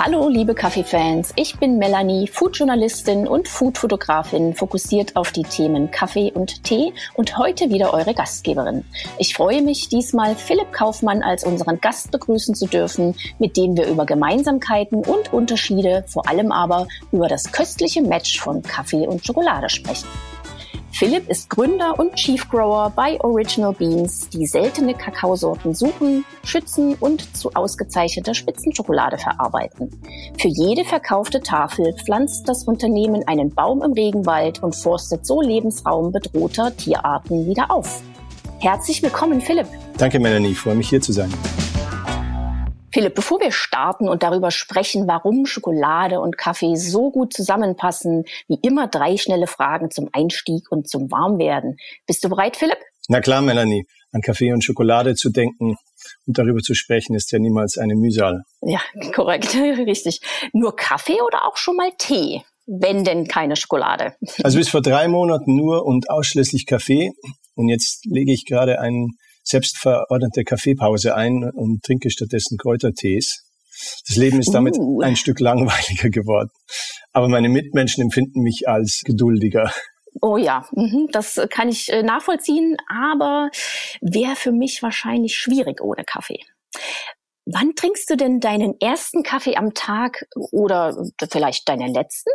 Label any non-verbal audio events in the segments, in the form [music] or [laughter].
Hallo, liebe Kaffeefans. Ich bin Melanie, Foodjournalistin und Foodfotografin, fokussiert auf die Themen Kaffee und Tee und heute wieder eure Gastgeberin. Ich freue mich, diesmal Philipp Kaufmann als unseren Gast begrüßen zu dürfen, mit dem wir über Gemeinsamkeiten und Unterschiede, vor allem aber über das köstliche Match von Kaffee und Schokolade sprechen. Philipp ist Gründer und Chief Grower bei Original Beans, die seltene Kakaosorten suchen, schützen und zu ausgezeichneter Spitzenschokolade verarbeiten. Für jede verkaufte Tafel pflanzt das Unternehmen einen Baum im Regenwald und forstet so Lebensraum bedrohter Tierarten wieder auf. Herzlich willkommen, Philipp. Danke, Melanie. Ich freue mich, hier zu sein. Philipp, bevor wir starten und darüber sprechen, warum Schokolade und Kaffee so gut zusammenpassen, wie immer drei schnelle Fragen zum Einstieg und zum Warmwerden. Bist du bereit, Philipp? Na klar, Melanie. An Kaffee und Schokolade zu denken und darüber zu sprechen, ist ja niemals eine Mühsal. Ja, [laughs] korrekt, richtig. Nur Kaffee oder auch schon mal Tee? Wenn denn keine Schokolade. Also bis vor drei Monaten nur und ausschließlich Kaffee. Und jetzt lege ich gerade einen selbstverordnete Kaffeepause ein und trinke stattdessen Kräutertees. Das Leben ist damit uh. ein Stück langweiliger geworden. Aber meine Mitmenschen empfinden mich als geduldiger. Oh ja, mhm, das kann ich äh, nachvollziehen, aber wäre für mich wahrscheinlich schwierig ohne Kaffee. Wann trinkst du denn deinen ersten Kaffee am Tag oder vielleicht deinen letzten?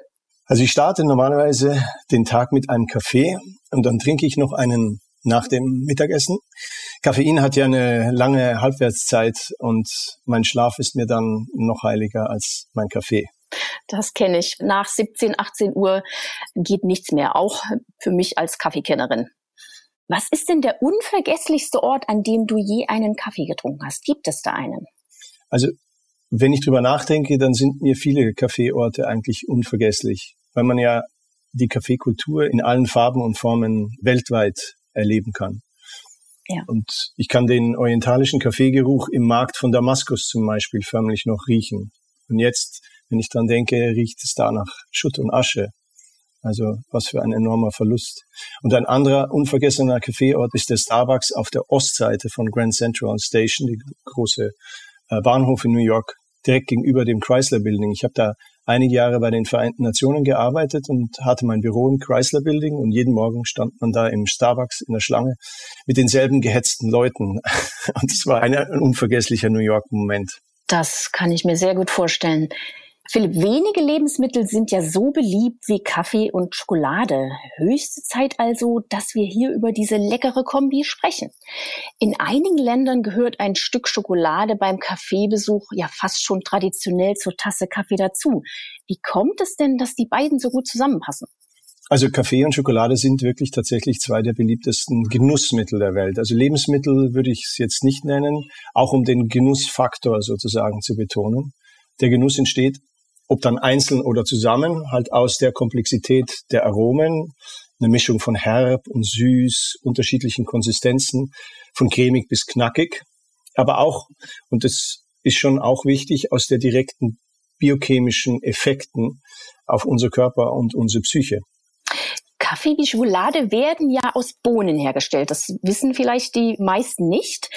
Also ich starte normalerweise den Tag mit einem Kaffee und dann trinke ich noch einen nach dem Mittagessen. Koffein hat ja eine lange Halbwertszeit und mein Schlaf ist mir dann noch heiliger als mein Kaffee. Das kenne ich. Nach 17, 18 Uhr geht nichts mehr, auch für mich als Kaffeekennerin. Was ist denn der unvergesslichste Ort, an dem du je einen Kaffee getrunken hast? Gibt es da einen? Also, wenn ich drüber nachdenke, dann sind mir viele Kaffeeorte eigentlich unvergesslich, weil man ja die Kaffeekultur in allen Farben und Formen weltweit erleben kann. Ja. Und ich kann den orientalischen Kaffeegeruch im Markt von Damaskus zum Beispiel förmlich noch riechen. Und jetzt, wenn ich dran denke, riecht es da nach Schutt und Asche. Also was für ein enormer Verlust. Und ein anderer unvergessener Kaffeeort ist der Starbucks auf der Ostseite von Grand Central Station, die große äh, Bahnhof in New York, direkt gegenüber dem Chrysler Building. Ich habe da einige Jahre bei den Vereinten Nationen gearbeitet und hatte mein Büro im Chrysler Building und jeden Morgen stand man da im Starbucks in der Schlange mit denselben gehetzten Leuten. [laughs] Und es war ein unvergesslicher New York-Moment. Das kann ich mir sehr gut vorstellen. Philipp, wenige Lebensmittel sind ja so beliebt wie Kaffee und Schokolade. Höchste Zeit also, dass wir hier über diese leckere Kombi sprechen. In einigen Ländern gehört ein Stück Schokolade beim Kaffeebesuch ja fast schon traditionell zur Tasse Kaffee dazu. Wie kommt es denn, dass die beiden so gut zusammenpassen? Also Kaffee und Schokolade sind wirklich tatsächlich zwei der beliebtesten Genussmittel der Welt. Also Lebensmittel würde ich es jetzt nicht nennen, auch um den Genussfaktor sozusagen zu betonen. Der Genuss entsteht ob dann einzeln oder zusammen, halt aus der Komplexität der Aromen, eine Mischung von herb und süß, unterschiedlichen Konsistenzen, von cremig bis knackig, aber auch, und das ist schon auch wichtig, aus der direkten biochemischen Effekten auf unser Körper und unsere Psyche. Kaffee wie Schokolade werden ja aus Bohnen hergestellt. Das wissen vielleicht die meisten nicht,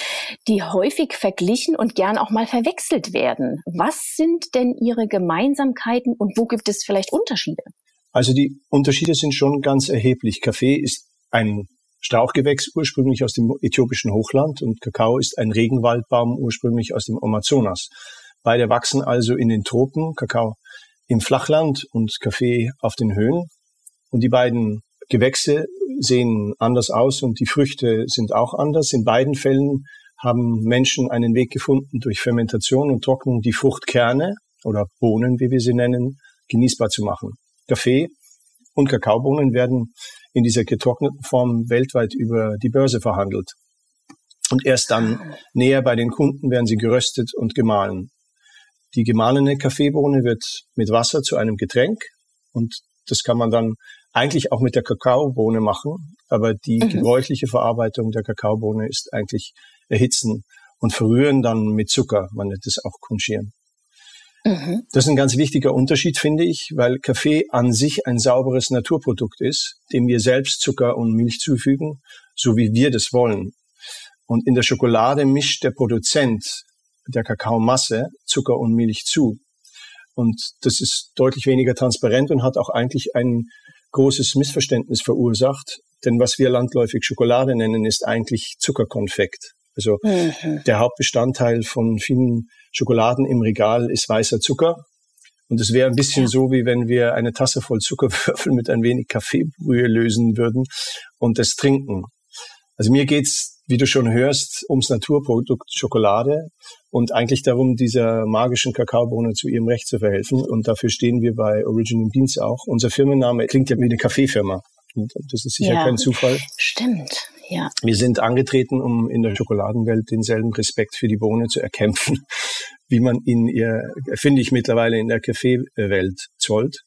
die häufig verglichen und gern auch mal verwechselt werden. Was sind denn ihre Gemeinsamkeiten und wo gibt es vielleicht Unterschiede? Also die Unterschiede sind schon ganz erheblich. Kaffee ist ein Strauchgewächs ursprünglich aus dem äthiopischen Hochland und Kakao ist ein Regenwaldbaum ursprünglich aus dem Amazonas. Beide wachsen also in den Tropen, Kakao im Flachland und Kaffee auf den Höhen. Und die beiden Gewächse sehen anders aus und die Früchte sind auch anders. In beiden Fällen haben Menschen einen Weg gefunden, durch Fermentation und Trocknung die Fruchtkerne oder Bohnen, wie wir sie nennen, genießbar zu machen. Kaffee und Kakaobohnen werden in dieser getrockneten Form weltweit über die Börse verhandelt. Und erst dann näher bei den Kunden werden sie geröstet und gemahlen. Die gemahlene Kaffeebohne wird mit Wasser zu einem Getränk und das kann man dann eigentlich auch mit der Kakaobohne machen, aber die mhm. gebräuchliche Verarbeitung der Kakaobohne ist eigentlich erhitzen und verrühren dann mit Zucker. Man nennt es auch Kunchieren. Mhm. Das ist ein ganz wichtiger Unterschied, finde ich, weil Kaffee an sich ein sauberes Naturprodukt ist, dem wir selbst Zucker und Milch zufügen, so wie wir das wollen. Und in der Schokolade mischt der Produzent der Kakaomasse Zucker und Milch zu. Und das ist deutlich weniger transparent und hat auch eigentlich ein großes Missverständnis verursacht. Denn was wir landläufig Schokolade nennen, ist eigentlich Zuckerkonfekt. Also mhm. der Hauptbestandteil von vielen Schokoladen im Regal ist weißer Zucker. Und es wäre ein bisschen ja. so, wie wenn wir eine Tasse voll Zuckerwürfel [laughs] mit ein wenig Kaffeebrühe lösen würden und das trinken. Also mir geht's, wie du schon hörst, ums Naturprodukt Schokolade und eigentlich darum, dieser magischen Kakaobohne zu ihrem Recht zu verhelfen. Und dafür stehen wir bei Original Beans auch. Unser Firmenname klingt ja wie eine Kaffeefirma. Und das ist sicher ja, kein Zufall. Stimmt, ja. Wir sind angetreten, um in der Schokoladenwelt denselben Respekt für die Bohne zu erkämpfen, [laughs] wie man ihn ihr, finde ich, mittlerweile in der Kaffeewelt zollt.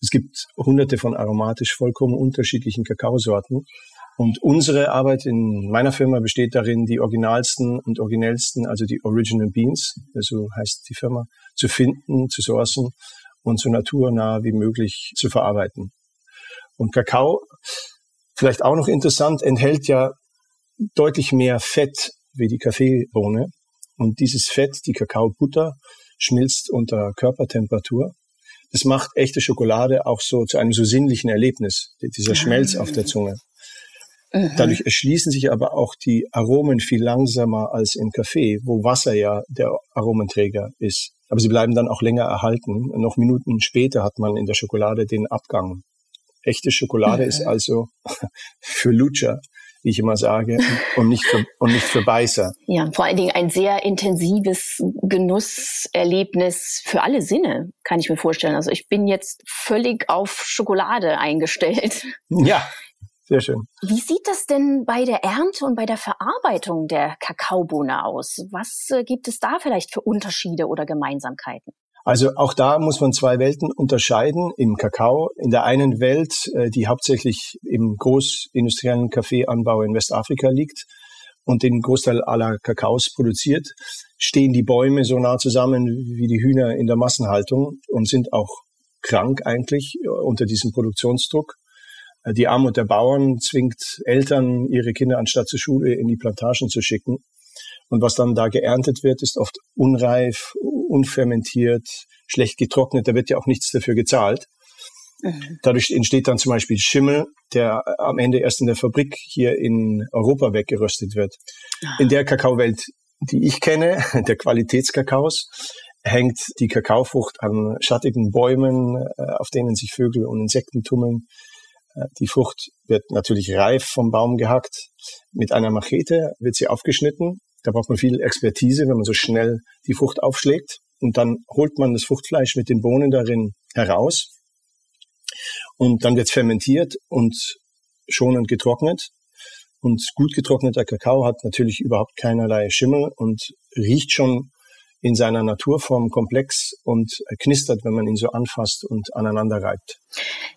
Es gibt hunderte von aromatisch vollkommen unterschiedlichen Kakaosorten. Und unsere Arbeit in meiner Firma besteht darin, die originalsten und originellsten, also die Original Beans, so heißt die Firma, zu finden, zu sourcen und so naturnah wie möglich zu verarbeiten. Und Kakao, vielleicht auch noch interessant, enthält ja deutlich mehr Fett wie die Kaffeebohne. Und dieses Fett, die Kakaobutter, schmilzt unter Körpertemperatur. Das macht echte Schokolade auch so zu einem so sinnlichen Erlebnis, dieser Schmelz auf der Zunge. Mhm. Dadurch erschließen sich aber auch die Aromen viel langsamer als im Kaffee, wo Wasser ja der Aromenträger ist. Aber sie bleiben dann auch länger erhalten. Noch Minuten später hat man in der Schokolade den Abgang. Echte Schokolade mhm. ist also [laughs] für Lutscher, wie ich immer sage, [laughs] und nicht für, und nicht für Beißer. Ja, vor allen Dingen ein sehr intensives Genusserlebnis für alle Sinne, kann ich mir vorstellen. Also ich bin jetzt völlig auf Schokolade eingestellt. Ja, [laughs] sehr schön. Wie sieht das denn bei der Ernte und bei der Verarbeitung der Kakaobohne aus? Was äh, gibt es da vielleicht für Unterschiede oder Gemeinsamkeiten? Also auch da muss man zwei Welten unterscheiden im Kakao. In der einen Welt, äh, die hauptsächlich im großindustriellen Kaffeeanbau in Westafrika liegt und den Großteil aller Kakaos produziert, stehen die Bäume so nah zusammen wie die Hühner in der Massenhaltung und sind auch krank eigentlich äh, unter diesem Produktionsdruck. Äh, die Armut der Bauern zwingt Eltern, ihre Kinder anstatt zur Schule in die Plantagen zu schicken. Und was dann da geerntet wird, ist oft unreif, unfermentiert, schlecht getrocknet. Da wird ja auch nichts dafür gezahlt. Mhm. Dadurch entsteht dann zum Beispiel Schimmel, der am Ende erst in der Fabrik hier in Europa weggeröstet wird. In der Kakaowelt, die ich kenne, [laughs] der Qualitätskakaos, hängt die Kakaofrucht an schattigen Bäumen, äh, auf denen sich Vögel und Insekten tummeln. Äh, die Frucht wird natürlich reif vom Baum gehackt. Mit einer Machete wird sie aufgeschnitten da braucht man viel Expertise, wenn man so schnell die Frucht aufschlägt. Und dann holt man das Fruchtfleisch mit den Bohnen darin heraus. Und dann wird es fermentiert und schonend getrocknet. Und gut getrockneter Kakao hat natürlich überhaupt keinerlei Schimmel und riecht schon in seiner Naturform komplex und knistert, wenn man ihn so anfasst und aneinander reibt.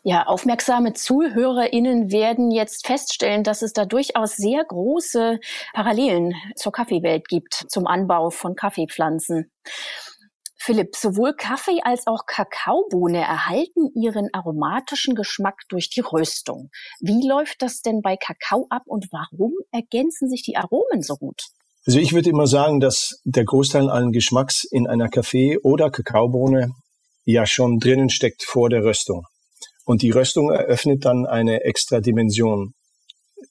Ja, aufmerksame ZuhörerInnen werden jetzt feststellen, dass es da durchaus sehr große Parallelen zur Kaffeewelt gibt, zum Anbau von Kaffeepflanzen. Philipp, sowohl Kaffee als auch Kakaobohne erhalten ihren aromatischen Geschmack durch die Röstung. Wie läuft das denn bei Kakao ab und warum ergänzen sich die Aromen so gut? Also ich würde immer sagen, dass der Großteil allen Geschmacks in einer Kaffee- oder Kakaobohne ja schon drinnen steckt vor der Röstung. Und die Röstung eröffnet dann eine extra Dimension,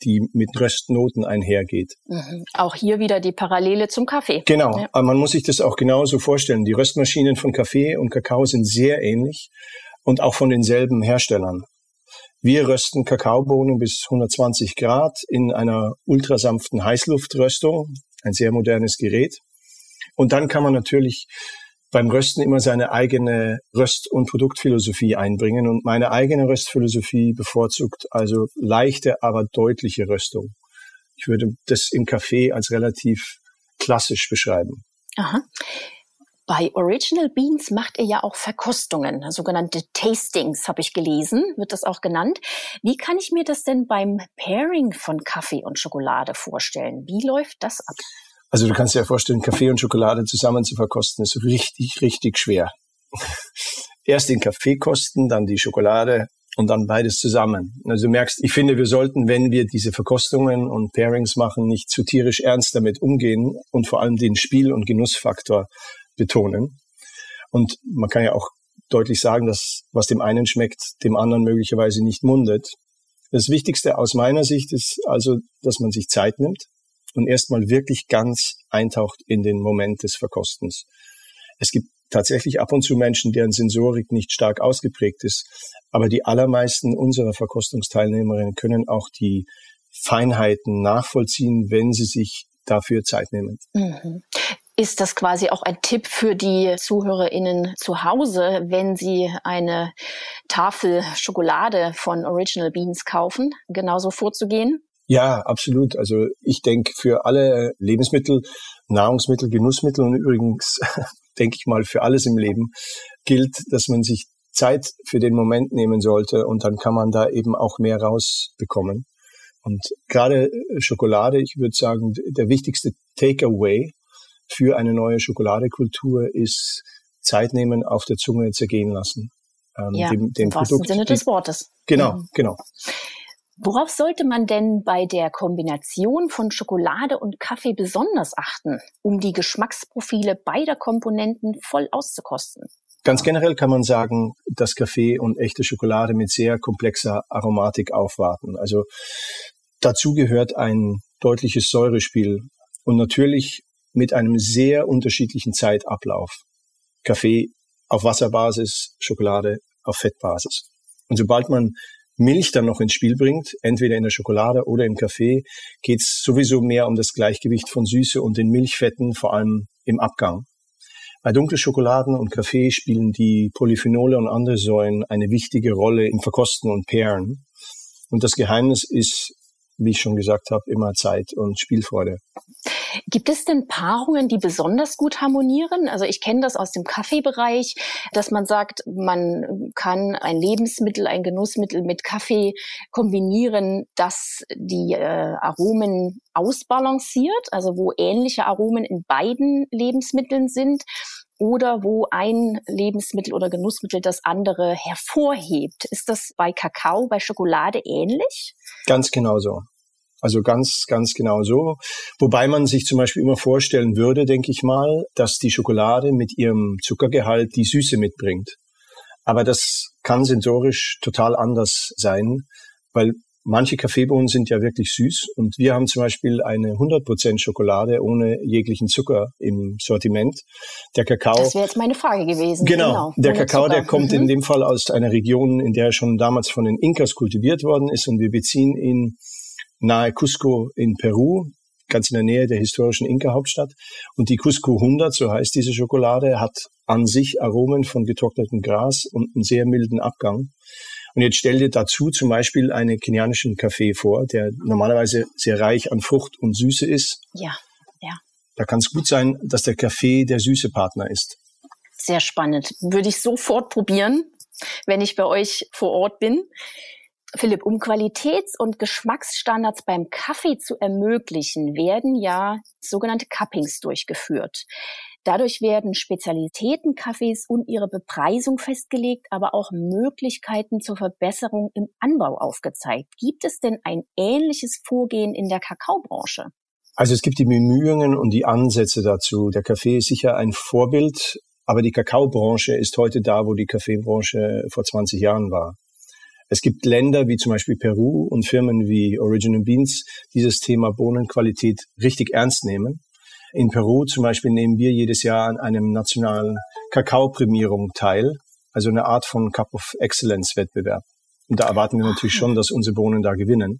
die mit Röstnoten einhergeht. Mhm. Auch hier wieder die Parallele zum Kaffee. Genau, ja. aber man muss sich das auch genauso vorstellen. Die Röstmaschinen von Kaffee und Kakao sind sehr ähnlich und auch von denselben Herstellern. Wir rösten Kakaobohnen bis 120 Grad in einer ultrasanften Heißluftröstung, ein sehr modernes Gerät. Und dann kann man natürlich beim Rösten immer seine eigene Röst- und Produktphilosophie einbringen. Und meine eigene Röstphilosophie bevorzugt also leichte, aber deutliche Röstung. Ich würde das im Kaffee als relativ klassisch beschreiben. Aha. Bei Original Beans macht ihr ja auch Verkostungen, sogenannte Tastings habe ich gelesen, wird das auch genannt. Wie kann ich mir das denn beim Pairing von Kaffee und Schokolade vorstellen? Wie läuft das ab? Also du kannst dir ja vorstellen, Kaffee und Schokolade zusammen zu verkosten, ist richtig, richtig schwer. [laughs] Erst den Kaffee kosten, dann die Schokolade und dann beides zusammen. Also du merkst, ich finde, wir sollten, wenn wir diese Verkostungen und Pairings machen, nicht zu tierisch ernst damit umgehen und vor allem den Spiel- und Genussfaktor betonen. Und man kann ja auch deutlich sagen, dass was dem einen schmeckt, dem anderen möglicherweise nicht mundet. Das Wichtigste aus meiner Sicht ist also, dass man sich Zeit nimmt und erstmal wirklich ganz eintaucht in den Moment des Verkostens. Es gibt tatsächlich ab und zu Menschen, deren Sensorik nicht stark ausgeprägt ist, aber die allermeisten unserer Verkostungsteilnehmerinnen können auch die Feinheiten nachvollziehen, wenn sie sich dafür Zeit nehmen. Mhm. Ist das quasi auch ein Tipp für die ZuhörerInnen zu Hause, wenn sie eine Tafel Schokolade von Original Beans kaufen, genauso vorzugehen? Ja, absolut. Also ich denke für alle Lebensmittel, Nahrungsmittel, Genussmittel und übrigens [laughs] denke ich mal für alles im Leben gilt, dass man sich Zeit für den Moment nehmen sollte und dann kann man da eben auch mehr rausbekommen. Und gerade Schokolade, ich würde sagen, der wichtigste Takeaway für eine neue Schokoladekultur ist Zeit nehmen, auf der Zunge zergehen lassen. Ähm, ja, dem, dem im Produkt, Sinne des Wortes. Genau, mhm. genau. Worauf sollte man denn bei der Kombination von Schokolade und Kaffee besonders achten, um die Geschmacksprofile beider Komponenten voll auszukosten? Ganz generell kann man sagen, dass Kaffee und echte Schokolade mit sehr komplexer Aromatik aufwarten. Also dazu gehört ein deutliches Säurespiel und natürlich mit einem sehr unterschiedlichen Zeitablauf. Kaffee auf Wasserbasis, Schokolade auf Fettbasis. Und sobald man Milch dann noch ins Spiel bringt, entweder in der Schokolade oder im Kaffee, geht es sowieso mehr um das Gleichgewicht von Süße und den Milchfetten, vor allem im Abgang. Bei dunklen Schokoladen und Kaffee spielen die Polyphenole und andere Säuren eine wichtige Rolle im Verkosten und Pairen. Und das Geheimnis ist wie ich schon gesagt habe, immer Zeit und Spielfreude. Gibt es denn Paarungen, die besonders gut harmonieren? Also ich kenne das aus dem Kaffeebereich, dass man sagt, man kann ein Lebensmittel, ein Genussmittel mit Kaffee kombinieren, das die äh, Aromen ausbalanciert, also wo ähnliche Aromen in beiden Lebensmitteln sind oder wo ein Lebensmittel oder Genussmittel das andere hervorhebt. Ist das bei Kakao, bei Schokolade ähnlich? Ganz genau so. Also ganz, ganz genau so. Wobei man sich zum Beispiel immer vorstellen würde, denke ich mal, dass die Schokolade mit ihrem Zuckergehalt die Süße mitbringt. Aber das kann sensorisch total anders sein, weil manche Kaffeebohnen sind ja wirklich süß und wir haben zum Beispiel eine 100% Schokolade ohne jeglichen Zucker im Sortiment. Der Kakao. Das wäre jetzt meine Frage gewesen. Genau. genau der Kakao, Zucker. der kommt mhm. in dem Fall aus einer Region, in der schon damals von den Inkas kultiviert worden ist und wir beziehen ihn nahe Cusco in Peru, ganz in der Nähe der historischen Inka-Hauptstadt. Und die Cusco 100, so heißt diese Schokolade, hat an sich Aromen von getrocknetem Gras und einen sehr milden Abgang. Und jetzt stell dir dazu zum Beispiel einen kenianischen Kaffee vor, der normalerweise sehr reich an Frucht und Süße ist. Ja, ja. Da kann es gut sein, dass der Kaffee der süße Partner ist. Sehr spannend. Würde ich sofort probieren, wenn ich bei euch vor Ort bin. Philipp, um Qualitäts- und Geschmacksstandards beim Kaffee zu ermöglichen, werden ja sogenannte Cuppings durchgeführt. Dadurch werden Spezialitätenkaffees und ihre Bepreisung festgelegt, aber auch Möglichkeiten zur Verbesserung im Anbau aufgezeigt. Gibt es denn ein ähnliches Vorgehen in der Kakaobranche? Also es gibt die Bemühungen und die Ansätze dazu. Der Kaffee ist sicher ein Vorbild, aber die Kakaobranche ist heute da, wo die Kaffeebranche vor 20 Jahren war. Es gibt Länder wie zum Beispiel Peru und Firmen wie Original Beans dieses Thema Bohnenqualität richtig ernst nehmen. In Peru zum Beispiel nehmen wir jedes Jahr an einem nationalen Kakaoprämierung teil, also eine Art von Cup of Excellence Wettbewerb. Und da erwarten wir natürlich schon, dass unsere Bohnen da gewinnen.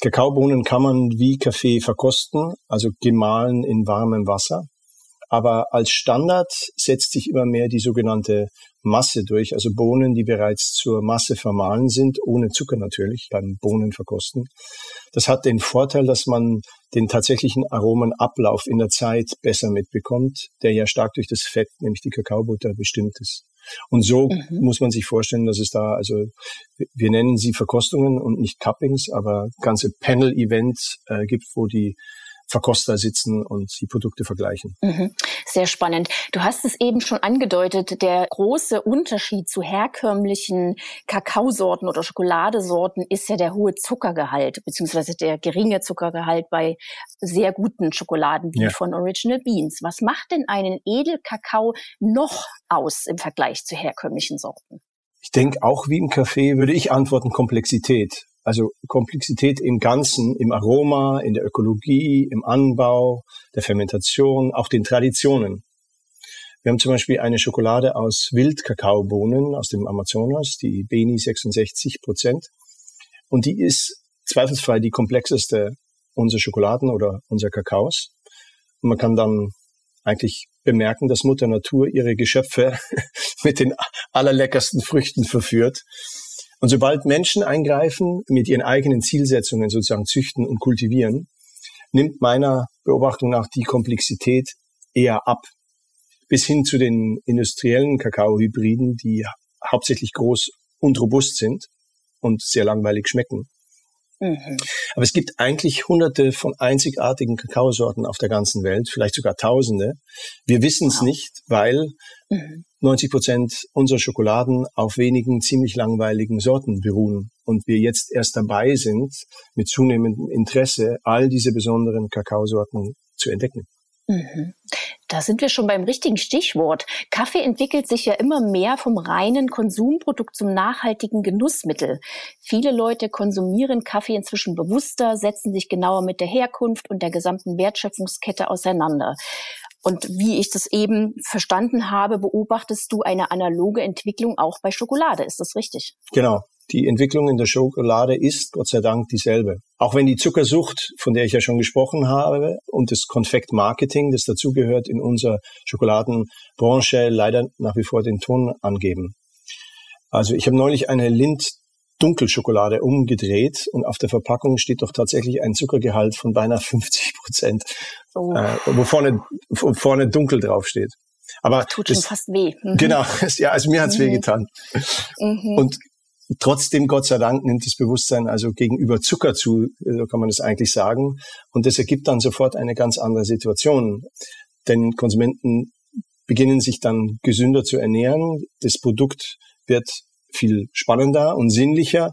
Kakaobohnen kann man wie Kaffee verkosten, also gemahlen in warmem Wasser. Aber als Standard setzt sich immer mehr die sogenannte Masse durch, also Bohnen, die bereits zur Masse vermahlen sind, ohne Zucker natürlich, beim Bohnenverkosten. Das hat den Vorteil, dass man den tatsächlichen Aromenablauf in der Zeit besser mitbekommt, der ja stark durch das Fett, nämlich die Kakaobutter, bestimmt ist. Und so mhm. muss man sich vorstellen, dass es da, also wir nennen sie Verkostungen und nicht Cuppings, aber ganze Panel-Events äh, gibt, wo die Verkoster sitzen und die Produkte vergleichen. Mhm. Sehr spannend. Du hast es eben schon angedeutet, der große Unterschied zu herkömmlichen Kakaosorten oder Schokoladesorten ist ja der hohe Zuckergehalt, beziehungsweise der geringe Zuckergehalt bei sehr guten Schokoladen wie ja. von Original Beans. Was macht denn einen Edelkakao noch aus im Vergleich zu herkömmlichen Sorten? Ich denke, auch wie im Kaffee würde ich antworten Komplexität. Also Komplexität im Ganzen, im Aroma, in der Ökologie, im Anbau, der Fermentation, auch den Traditionen. Wir haben zum Beispiel eine Schokolade aus Wildkakaobohnen aus dem Amazonas, die Beni 66 Prozent. Und die ist zweifelsfrei die komplexeste unserer Schokoladen oder unserer Kakaos. Und man kann dann eigentlich bemerken, dass Mutter Natur ihre Geschöpfe [laughs] mit den allerleckersten Früchten verführt. Und sobald Menschen eingreifen, mit ihren eigenen Zielsetzungen sozusagen züchten und kultivieren, nimmt meiner Beobachtung nach die Komplexität eher ab. Bis hin zu den industriellen Kakaohybriden, die hauptsächlich groß und robust sind und sehr langweilig schmecken. Mhm. Aber es gibt eigentlich hunderte von einzigartigen Kakaosorten auf der ganzen Welt, vielleicht sogar tausende. Wir wissen es wow. nicht, weil mhm. 90 Prozent unserer Schokoladen auf wenigen ziemlich langweiligen Sorten beruhen und wir jetzt erst dabei sind, mit zunehmendem Interesse all diese besonderen Kakaosorten zu entdecken. Mhm. Da sind wir schon beim richtigen Stichwort. Kaffee entwickelt sich ja immer mehr vom reinen Konsumprodukt zum nachhaltigen Genussmittel. Viele Leute konsumieren Kaffee inzwischen bewusster, setzen sich genauer mit der Herkunft und der gesamten Wertschöpfungskette auseinander. Und wie ich das eben verstanden habe, beobachtest du eine analoge Entwicklung auch bei Schokolade. Ist das richtig? Genau. Die Entwicklung in der Schokolade ist Gott sei Dank dieselbe. Auch wenn die Zuckersucht, von der ich ja schon gesprochen habe, und das Konfektmarketing, das dazugehört, in unserer Schokoladenbranche leider nach wie vor den Ton angeben. Also ich habe neulich eine Lind Dunkelschokolade umgedreht und auf der Verpackung steht doch tatsächlich ein Zuckergehalt von beinahe 50 Prozent, oh. äh, wo vorne, vorne dunkel draufsteht. Aber tut das, schon fast weh. Mhm. Genau, [laughs] ja, also mir hat's mhm. weh getan. Mhm. Und trotzdem, Gott sei Dank, nimmt das Bewusstsein also gegenüber Zucker zu, so kann man das eigentlich sagen. Und das ergibt dann sofort eine ganz andere Situation. Denn Konsumenten beginnen sich dann gesünder zu ernähren. Das Produkt wird viel spannender und sinnlicher.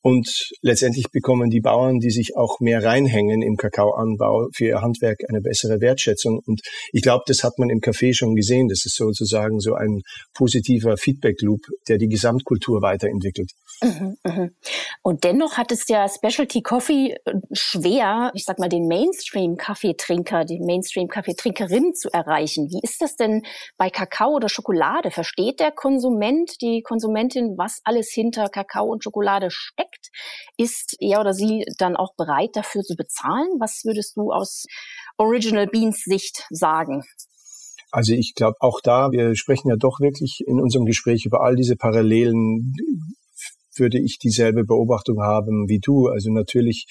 Und letztendlich bekommen die Bauern, die sich auch mehr reinhängen im Kakaoanbau, für ihr Handwerk eine bessere Wertschätzung. Und ich glaube, das hat man im Café schon gesehen. Das ist sozusagen so ein positiver Feedback-Loop, der die Gesamtkultur weiterentwickelt. Mhm, mhm. Und dennoch hat es der Specialty Coffee äh, schwer, ich sag mal, den Mainstream-Kaffeetrinker, die Mainstream-Kaffeetrinkerin zu erreichen. Wie ist das denn bei Kakao oder Schokolade? Versteht der Konsument, die Konsumentin, was alles hinter Kakao und Schokolade steckt? Ist er oder sie dann auch bereit dafür zu bezahlen? Was würdest du aus Original Beans Sicht sagen? Also ich glaube auch da, wir sprechen ja doch wirklich in unserem Gespräch über all diese Parallelen würde ich dieselbe Beobachtung haben wie du. Also natürlich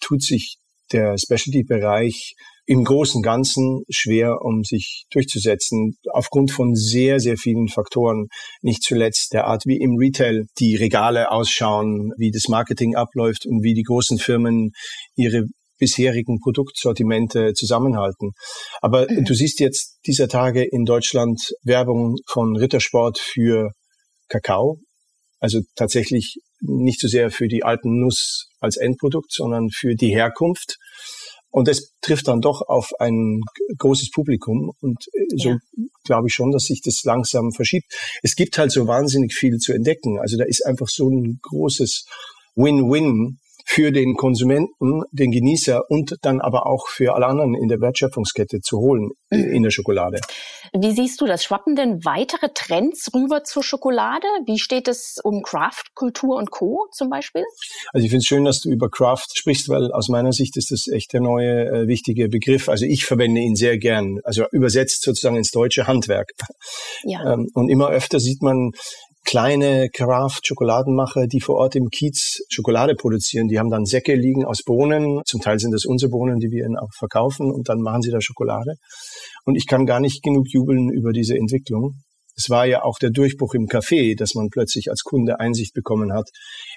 tut sich der Specialty-Bereich im großen Ganzen schwer, um sich durchzusetzen, aufgrund von sehr, sehr vielen Faktoren. Nicht zuletzt der Art, wie im Retail die Regale ausschauen, wie das Marketing abläuft und wie die großen Firmen ihre bisherigen Produktsortimente zusammenhalten. Aber mhm. du siehst jetzt dieser Tage in Deutschland Werbung von Rittersport für Kakao also tatsächlich nicht so sehr für die alten Nuss als Endprodukt, sondern für die Herkunft. Und das trifft dann doch auf ein großes Publikum. Und äh, so ja. glaube ich schon, dass sich das langsam verschiebt. Es gibt halt so wahnsinnig viel zu entdecken. Also da ist einfach so ein großes Win-Win für den Konsumenten, den Genießer und dann aber auch für alle anderen in der Wertschöpfungskette zu holen mhm. in der Schokolade. Wie siehst du das? Schwappen denn weitere Trends rüber zur Schokolade? Wie steht es um Craft, Kultur und Co. zum Beispiel? Also ich finde es schön, dass du über Craft sprichst, weil aus meiner Sicht ist das echt der neue äh, wichtige Begriff. Also ich verwende ihn sehr gern, also übersetzt sozusagen ins deutsche Handwerk. Ja. Ähm, und immer öfter sieht man kleine Craft-Schokoladenmacher, die vor Ort im Kiez Schokolade produzieren. Die haben dann Säcke liegen aus Bohnen. Zum Teil sind das unsere Bohnen, die wir ihnen auch verkaufen und dann machen sie da Schokolade. Und ich kann gar nicht genug jubeln über diese Entwicklung. Es war ja auch der Durchbruch im Café, dass man plötzlich als Kunde Einsicht bekommen hat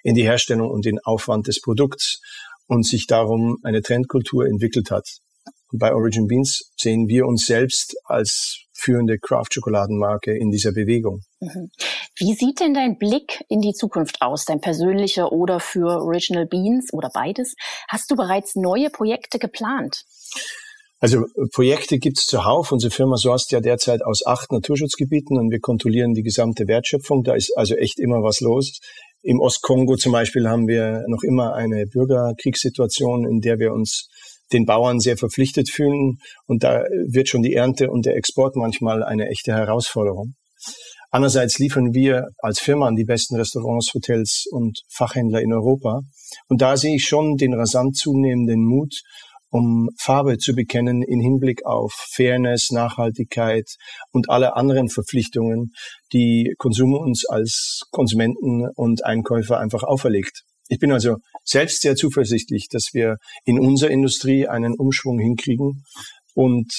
in die Herstellung und den Aufwand des Produkts und sich darum eine Trendkultur entwickelt hat. Bei Origin Beans sehen wir uns selbst als führende Craft-Schokoladenmarke in dieser Bewegung. Mhm. Wie sieht denn dein Blick in die Zukunft aus, dein persönlicher oder für Original Beans oder beides? Hast du bereits neue Projekte geplant? Also Projekte gibt es zuhauf. Unsere Firma sourced ja derzeit aus acht Naturschutzgebieten und wir kontrollieren die gesamte Wertschöpfung. Da ist also echt immer was los. Im Ostkongo zum Beispiel haben wir noch immer eine Bürgerkriegssituation, in der wir uns den Bauern sehr verpflichtet fühlen. Und da wird schon die Ernte und der Export manchmal eine echte Herausforderung. Andererseits liefern wir als Firma an die besten Restaurants, Hotels und Fachhändler in Europa. Und da sehe ich schon den rasant zunehmenden Mut, um Farbe zu bekennen in Hinblick auf Fairness, Nachhaltigkeit und alle anderen Verpflichtungen, die Konsum uns als Konsumenten und Einkäufer einfach auferlegt. Ich bin also selbst sehr zuversichtlich, dass wir in unserer Industrie einen Umschwung hinkriegen und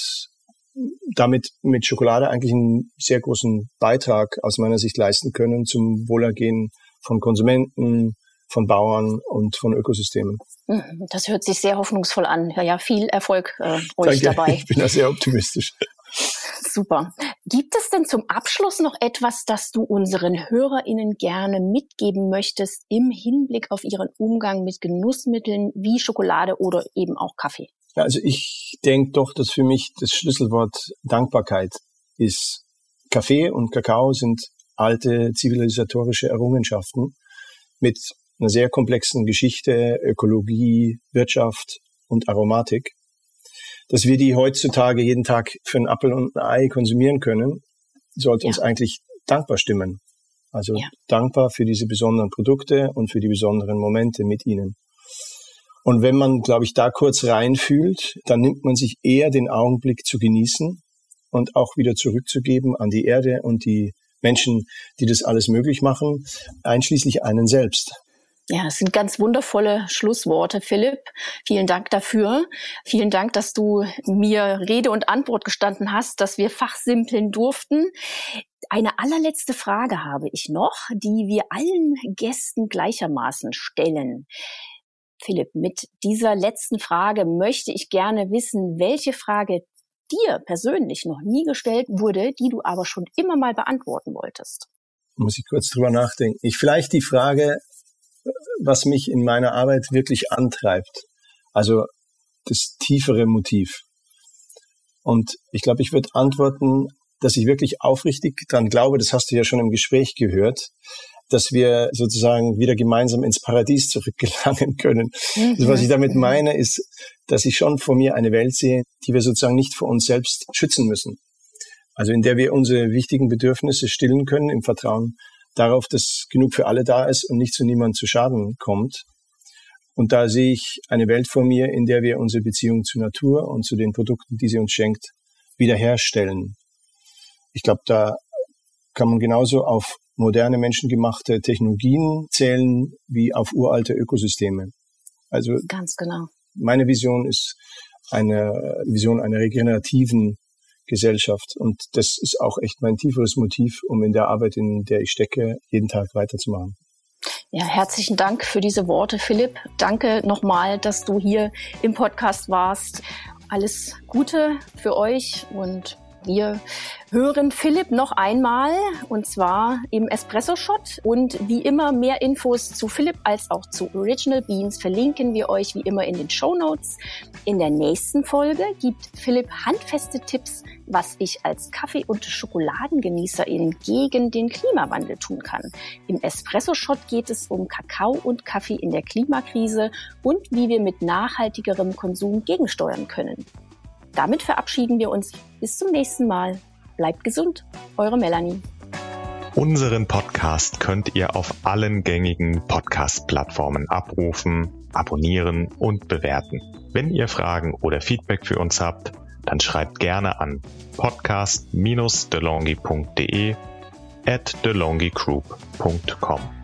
damit mit Schokolade eigentlich einen sehr großen Beitrag aus meiner Sicht leisten können zum Wohlergehen von Konsumenten, von Bauern und von Ökosystemen. Das hört sich sehr hoffnungsvoll an. Ja, ja viel Erfolg äh, euch Danke. dabei. Ich bin da sehr optimistisch. Super. Gibt es denn zum Abschluss noch etwas, das du unseren HörerInnen gerne mitgeben möchtest im Hinblick auf ihren Umgang mit Genussmitteln wie Schokolade oder eben auch Kaffee? Also ich denke doch, dass für mich das Schlüsselwort Dankbarkeit ist. Kaffee und Kakao sind alte zivilisatorische Errungenschaften mit einer sehr komplexen Geschichte, Ökologie, Wirtschaft und Aromatik. Dass wir die heutzutage jeden Tag für einen Apfel und ein Ei konsumieren können, sollte ja. uns eigentlich dankbar stimmen. Also ja. dankbar für diese besonderen Produkte und für die besonderen Momente mit ihnen. Und wenn man, glaube ich, da kurz reinfühlt, dann nimmt man sich eher den Augenblick zu genießen und auch wieder zurückzugeben an die Erde und die Menschen, die das alles möglich machen, einschließlich einen selbst. Ja, es sind ganz wundervolle Schlussworte, Philipp. Vielen Dank dafür. Vielen Dank, dass du mir Rede und Antwort gestanden hast, dass wir fachsimpeln durften. Eine allerletzte Frage habe ich noch, die wir allen Gästen gleichermaßen stellen. Philipp, mit dieser letzten Frage möchte ich gerne wissen, welche Frage dir persönlich noch nie gestellt wurde, die du aber schon immer mal beantworten wolltest. Muss ich kurz drüber nachdenken. Ich vielleicht die Frage, was mich in meiner Arbeit wirklich antreibt. Also das tiefere Motiv. Und ich glaube, ich würde antworten, dass ich wirklich aufrichtig dran glaube, das hast du ja schon im Gespräch gehört, dass wir sozusagen wieder gemeinsam ins Paradies zurückgelangen [laughs] können. Also was ich damit mhm. meine, ist, dass ich schon vor mir eine Welt sehe, die wir sozusagen nicht vor uns selbst schützen müssen. Also in der wir unsere wichtigen Bedürfnisse stillen können im Vertrauen darauf, dass genug für alle da ist und nicht zu niemand zu Schaden kommt. Und da sehe ich eine Welt vor mir, in der wir unsere Beziehung zur Natur und zu den Produkten, die sie uns schenkt, wiederherstellen. Ich glaube, da kann man genauso auf moderne menschengemachte Technologien zählen wie auf uralte Ökosysteme. Also ganz genau. Meine Vision ist eine Vision einer regenerativen Gesellschaft. Und das ist auch echt mein tieferes Motiv, um in der Arbeit, in der ich stecke, jeden Tag weiterzumachen. Ja, herzlichen Dank für diese Worte, Philipp. Danke nochmal, dass du hier im Podcast warst. Alles Gute für euch und wir hören Philipp noch einmal und zwar im Espresso Shot. Und wie immer mehr Infos zu Philipp als auch zu Original Beans verlinken wir euch wie immer in den Show Notes. In der nächsten Folge gibt Philipp handfeste Tipps, was ich als Kaffee- und Schokoladengenießerin gegen den Klimawandel tun kann. Im Espresso Shot geht es um Kakao und Kaffee in der Klimakrise und wie wir mit nachhaltigerem Konsum gegensteuern können. Damit verabschieden wir uns. Bis zum nächsten Mal. Bleibt gesund. Eure Melanie. Unseren Podcast könnt ihr auf allen gängigen Podcast-Plattformen abrufen, abonnieren und bewerten. Wenn ihr Fragen oder Feedback für uns habt, dann schreibt gerne an podcast-delongi.de at delongigroup.com.